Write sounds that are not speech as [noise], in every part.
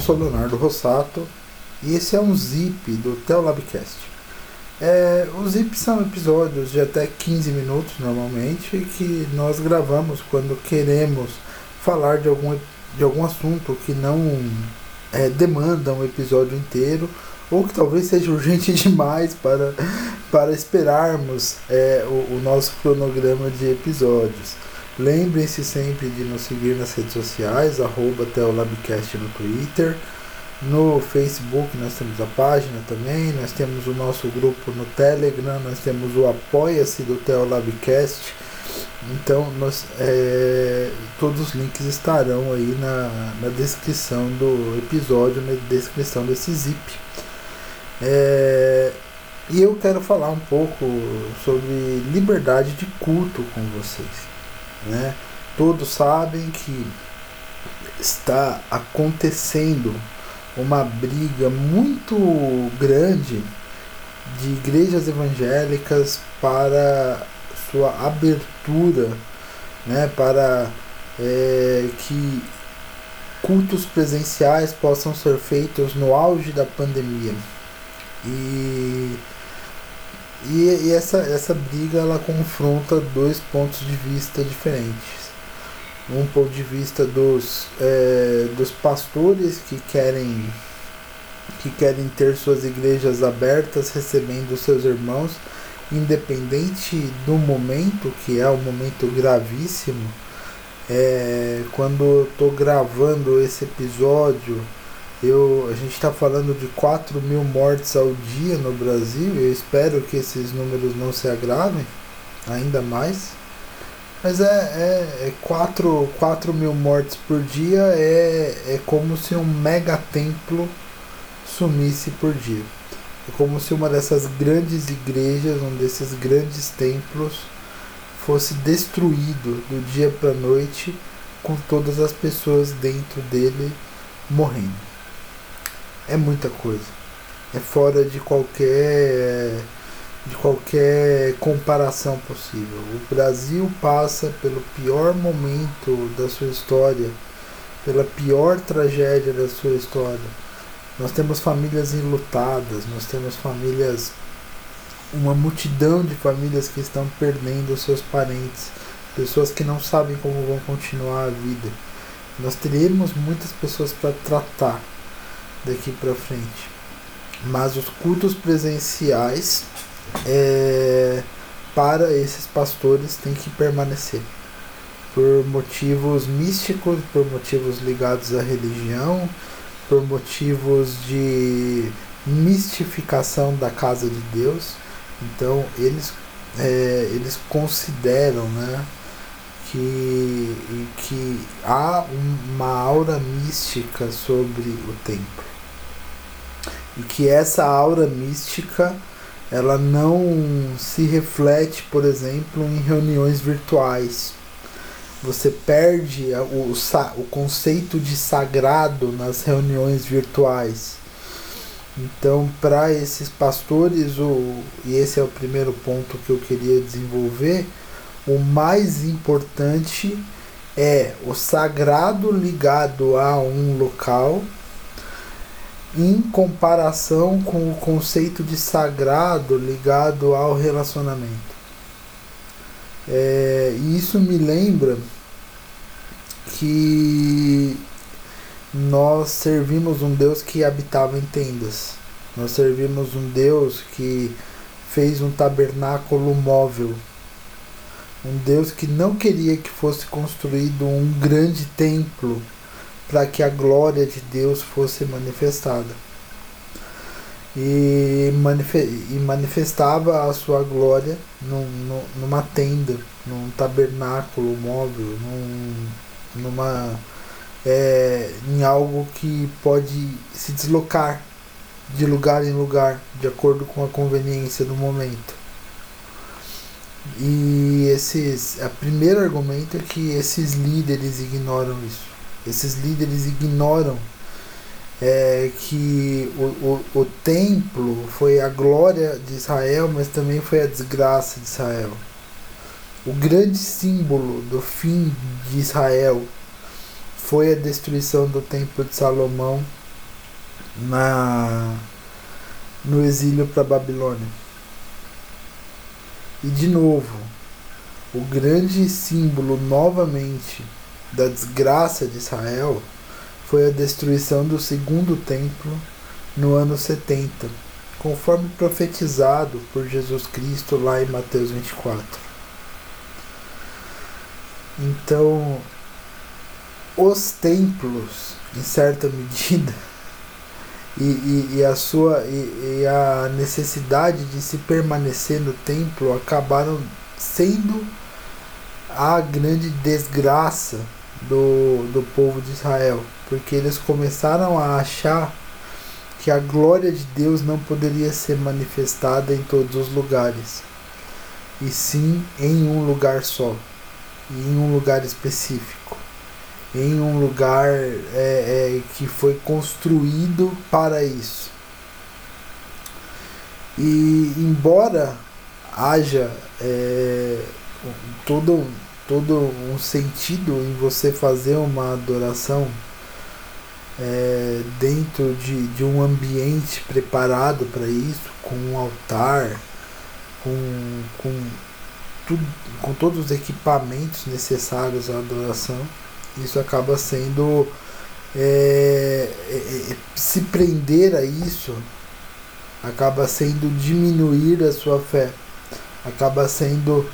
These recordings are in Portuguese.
Eu sou Leonardo Rossato e esse é um zip do Teolabcast. É, os zips são episódios de até 15 minutos normalmente que nós gravamos quando queremos falar de algum, de algum assunto que não é, demanda um episódio inteiro ou que talvez seja urgente [laughs] demais para, para esperarmos é, o, o nosso cronograma de episódios. Lembrem-se sempre de nos seguir nas redes sociais, arroba Teolabcast no Twitter. No Facebook nós temos a página também, nós temos o nosso grupo no Telegram, nós temos o Apoia-se do Teolabcast. Então nós, é, todos os links estarão aí na, na descrição do episódio, na descrição desse zip. É, e eu quero falar um pouco sobre liberdade de culto com vocês. Né? Todos sabem que está acontecendo uma briga muito grande de igrejas evangélicas para sua abertura, né, para é, que cultos presenciais possam ser feitos no auge da pandemia. E e, e, essa, essa briga ela confronta dois pontos de vista diferentes. Um ponto de vista dos, é, dos pastores que querem, que querem ter suas igrejas abertas, recebendo seus irmãos, independente do momento, que é um momento gravíssimo. É, quando eu estou gravando esse episódio, eu, a gente está falando de 4 mil mortes ao dia no Brasil. Eu espero que esses números não se agravem ainda mais. Mas é, é, é 4, 4 mil mortes por dia é, é como se um mega templo sumisse por dia. É como se uma dessas grandes igrejas, um desses grandes templos, fosse destruído do dia para noite, com todas as pessoas dentro dele morrendo é muita coisa. É fora de qualquer de qualquer comparação possível. O Brasil passa pelo pior momento da sua história, pela pior tragédia da sua história. Nós temos famílias enlutadas, nós temos famílias uma multidão de famílias que estão perdendo seus parentes, pessoas que não sabem como vão continuar a vida. Nós teremos muitas pessoas para tratar daqui para frente. Mas os cultos presenciais é, para esses pastores têm que permanecer por motivos místicos, por motivos ligados à religião, por motivos de mistificação da casa de Deus. Então eles, é, eles consideram né, que, que há uma aura mística sobre o templo e que essa aura mística ela não se reflete, por exemplo, em reuniões virtuais. Você perde o, o conceito de sagrado nas reuniões virtuais. Então, para esses pastores, o, e esse é o primeiro ponto que eu queria desenvolver, o mais importante é o sagrado ligado a um local em comparação com o conceito de sagrado ligado ao relacionamento. É, isso me lembra que nós servimos um Deus que habitava em tendas. Nós servimos um Deus que fez um tabernáculo móvel. Um Deus que não queria que fosse construído um grande templo para que a glória de Deus fosse manifestada. E, manifestava a sua glória num, numa tenda, num tabernáculo móvel, num, numa, é, em algo que pode se deslocar de lugar em lugar, de acordo com a conveniência do momento. E esses, o primeiro argumento é que esses líderes ignoram isso. Esses líderes ignoram é, que o, o, o templo foi a glória de Israel, mas também foi a desgraça de Israel. O grande símbolo do fim de Israel foi a destruição do Templo de Salomão na no exílio para Babilônia. E de novo, o grande símbolo novamente da desgraça de Israel foi a destruição do segundo templo no ano 70, conforme profetizado por Jesus Cristo lá em Mateus 24. Então, os templos, em certa [laughs] medida, e, e, e a sua e, e, a necessidade de se permanecer no templo acabaram sendo a grande desgraça do, do povo de Israel, porque eles começaram a achar que a glória de Deus não poderia ser manifestada em todos os lugares, e sim em um lugar só, em um lugar específico em um lugar é, é, que foi construído para isso. E embora haja é, todo, todo um sentido em você fazer uma adoração é, dentro de, de um ambiente preparado para isso, com um altar, com, com, tudo, com todos os equipamentos necessários à adoração isso acaba sendo. É, é, é, se prender a isso acaba sendo diminuir a sua fé, acaba sendo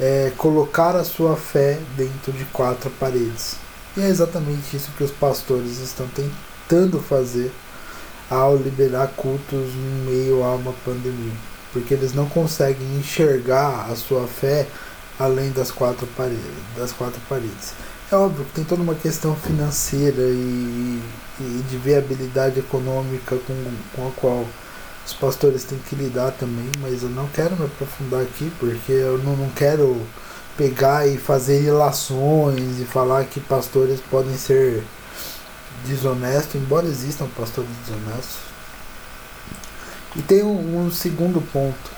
é, colocar a sua fé dentro de quatro paredes. E é exatamente isso que os pastores estão tentando fazer ao liberar cultos no meio a uma pandemia, porque eles não conseguem enxergar a sua fé além das quatro paredes. Das quatro paredes. É óbvio que tem toda uma questão financeira e, e de viabilidade econômica com, com a qual os pastores têm que lidar também, mas eu não quero me aprofundar aqui porque eu não, não quero pegar e fazer relações e falar que pastores podem ser desonestos, embora existam pastores desonestos. E tem um, um segundo ponto.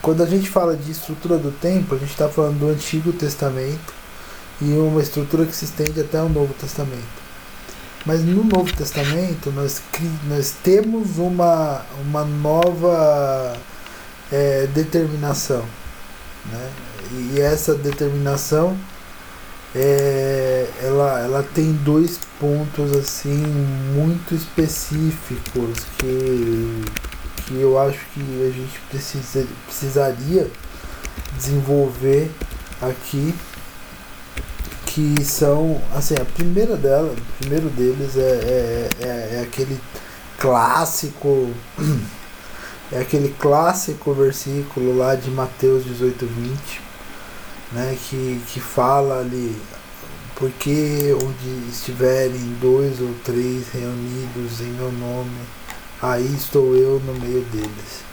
Quando a gente fala de estrutura do tempo, a gente está falando do Antigo Testamento e uma estrutura que se estende até o Novo Testamento. Mas no Novo Testamento nós, nós temos uma, uma nova é, determinação. Né? E essa determinação é, ela, ela tem dois pontos assim muito específicos que, que eu acho que a gente precisa, precisaria desenvolver aqui que são, assim, a primeira dela, o primeiro deles é, é, é, é aquele clássico, [clears throat] é aquele clássico versículo lá de Mateus 18, 20, né, que, que fala ali, porque onde estiverem dois ou três reunidos em meu nome, aí estou eu no meio deles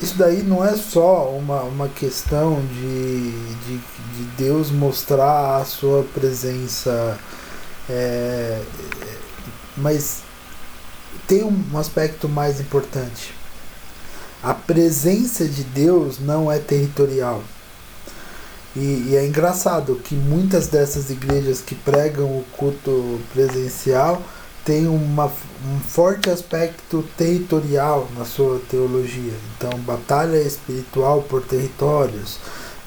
isso daí não é só uma, uma questão de, de, de Deus mostrar a sua presença, é, mas tem um aspecto mais importante. A presença de Deus não é territorial. E, e, é engraçado que muitas dessas igrejas que pregam o culto presencial tem uma, um forte aspecto territorial na sua teologia. Então, batalha espiritual por territórios,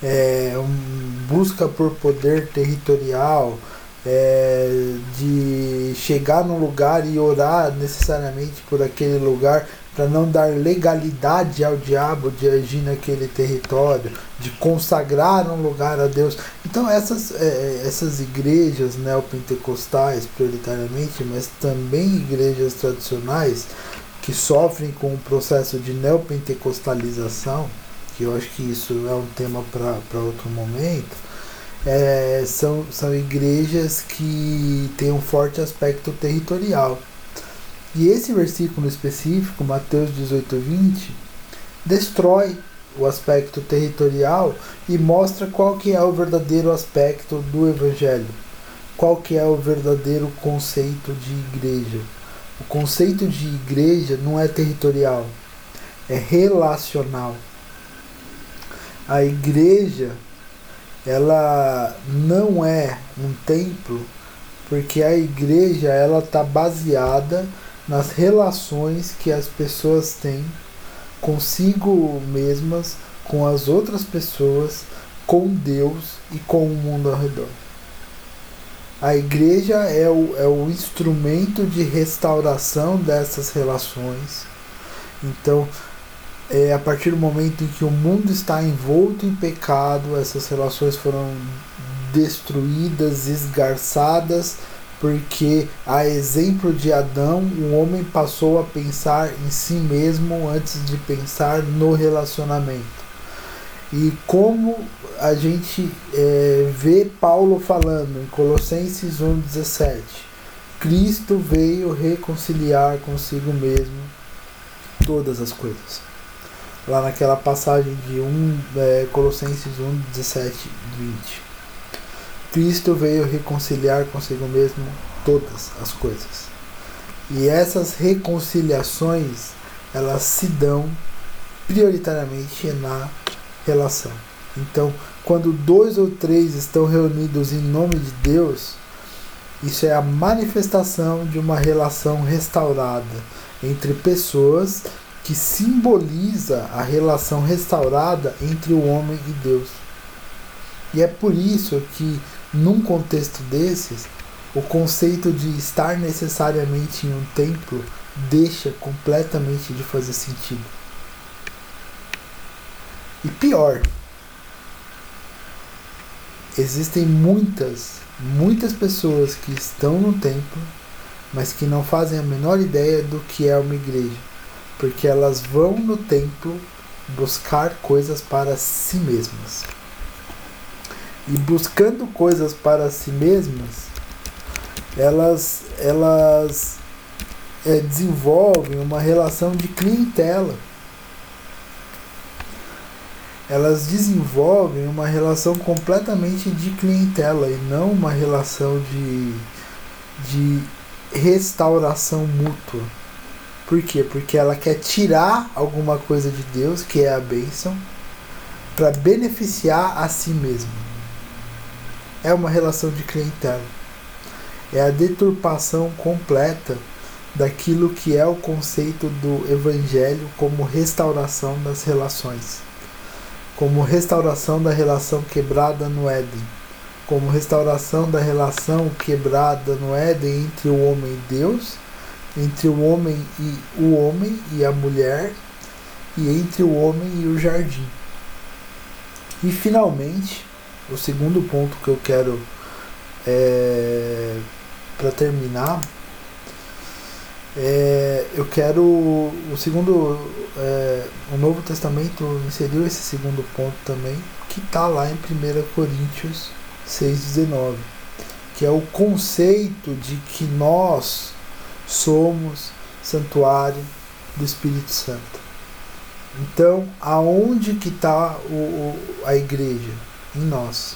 é, um, busca por poder territorial, é, de chegar num lugar e orar necessariamente por aquele lugar para não dar legalidade ao diabo de agir naquele território, de consagrar um lugar a Deus. Então essas, é, é, essas igrejas neopentecostais prioritariamente, mas também igrejas tradicionais que sofrem com o processo de neopentecostalização, que eu acho que isso é um tema para outro momento, é, são, são igrejas que têm um forte aspecto territorial. E esse versículo específico, Mateus 18, 20, destrói o aspecto territorial e mostra qual que é o verdadeiro aspecto do evangelho. Qual que é o verdadeiro conceito de igreja. O conceito de igreja não é territorial, é relacional. A igreja ela não é um templo Porque a igreja ela está baseada nas relações que as pessoas têm consigo mesmas, com as outras pessoas, com Deus e com o mundo ao redor. A igreja é o, é o instrumento de restauração dessas relações. Então, é, a partir do momento em que o mundo está envolto em pecado, essas relações foram destruídas, esgarçadas, porque, a exemplo de Adão, o homem passou a pensar em si mesmo antes de pensar no relacionamento. E como a gente é, vê Paulo falando em Colossenses 1,17: Cristo veio reconciliar consigo mesmo todas as coisas. Lá naquela passagem de 1, é, Colossenses 1, 17 20. Cristo veio reconciliar consigo mesmo todas as coisas. E essas reconciliações, elas se dão prioritariamente na relação. Então, quando dois ou três estão reunidos em nome de Deus, isso é a manifestação de uma relação restaurada entre pessoas que simboliza a relação restaurada entre o homem e Deus. E é por isso que num contexto desses, o conceito de estar necessariamente em um templo deixa completamente de fazer sentido. E pior, existem muitas, muitas pessoas que estão no templo, mas que não fazem a menor ideia do que é uma igreja, porque elas vão no templo buscar coisas para si mesmas e buscando coisas para si mesmas, elas, elas é, desenvolvem uma relação de clientela. Elas desenvolvem uma relação completamente de clientela e não uma relação de, de restauração mútua. Por quê? Porque ela quer tirar alguma coisa de Deus, que é a bênção, para beneficiar a si mesma é uma relação de clientela. É a deturpação completa daquilo que é o conceito do evangelho como restauração das relações, como restauração da relação quebrada no Éden, como restauração da relação quebrada no Éden entre o homem e Deus, entre o homem e o homem e a mulher e entre o homem e o jardim. E finalmente, o segundo ponto que eu quero é, para terminar é, eu quero o segundo é, o Novo Testamento inseriu esse segundo ponto também que está lá em 1 Coríntios 6,19 que é o conceito de que nós somos santuário do Espírito Santo. Então aonde que está a igreja em nós.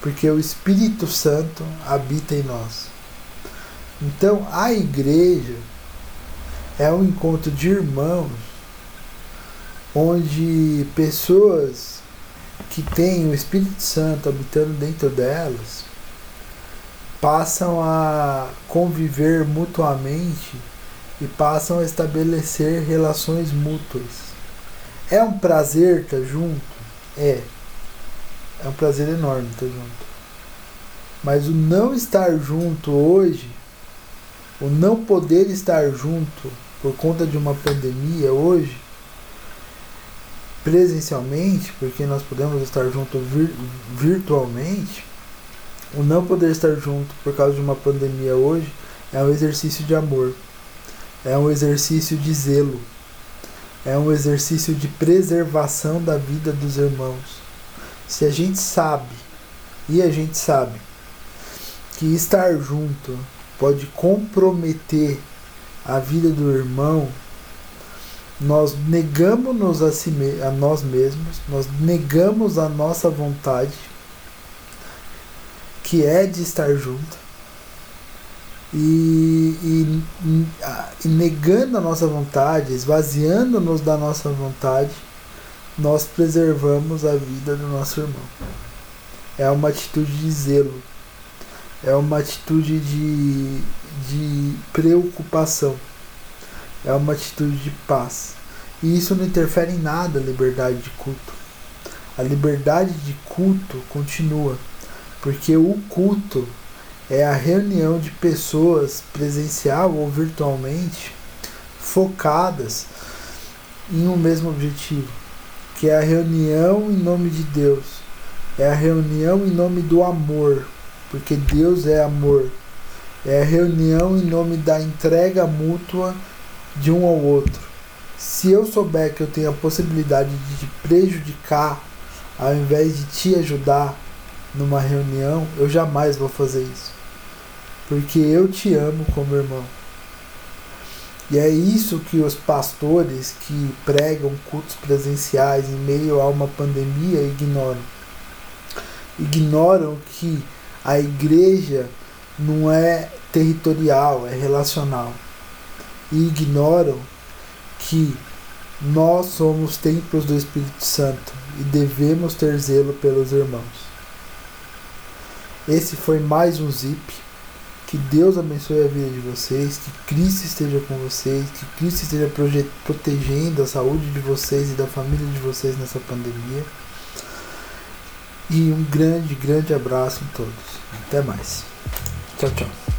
Porque o Espírito Santo habita em nós. Então, a igreja é um encontro de irmãos onde pessoas que têm o Espírito Santo habitando dentro delas passam a conviver mutuamente e passam a estabelecer relações mútuas. É um prazer estar junto? É. É um prazer enorme estar junto. Mas o não estar junto hoje, o não poder estar junto por conta de uma pandemia hoje, presencialmente, porque nós podemos estar junto vir, virtualmente, o não poder estar junto por causa de uma pandemia hoje é um exercício de amor, é um exercício de zelo, é um exercício de preservação da vida dos irmãos se a gente sabe, e a gente sabe, que estar junto pode comprometer a vida do irmão, nós negamos-nos a, si, a nós mesmos, nós negamos a nossa vontade, que é de estar junto, e, e, e negando a nossa vontade, esvaziando-nos da nossa vontade, nós preservamos a vida do nosso irmão. É uma atitude de zelo. é uma atitude de, de preocupação, é uma atitude de paz. E isso não interfere em nada a liberdade de culto. A liberdade de culto continua, porque o culto é a reunião de pessoas presencial ou virtualmente focadas em um mesmo objetivo, que é a reunião em nome de Deus, é a reunião em nome do amor, porque Deus é amor, é a reunião em nome da entrega mútua de um ao outro. Se eu souber que eu tenho a possibilidade de te prejudicar, ao invés de te ajudar numa reunião, eu jamais vou fazer isso porque eu te amo como irmão. E é isso que os pastores que pregam cultos presenciais em meio a uma pandemia ignoram. Ignoram que a igreja não é territorial, é relacional. E ignoram que nós somos templos do Espírito Santo e devemos ter zelo pelos irmãos. Esse foi mais um Zip. Que Deus abençoe a vida de vocês, que Cristo esteja com vocês, que Cristo esteja protegendo a saúde de vocês e da família de vocês nessa pandemia. E um grande, grande abraço a todos. Até mais. Tchau, tchau.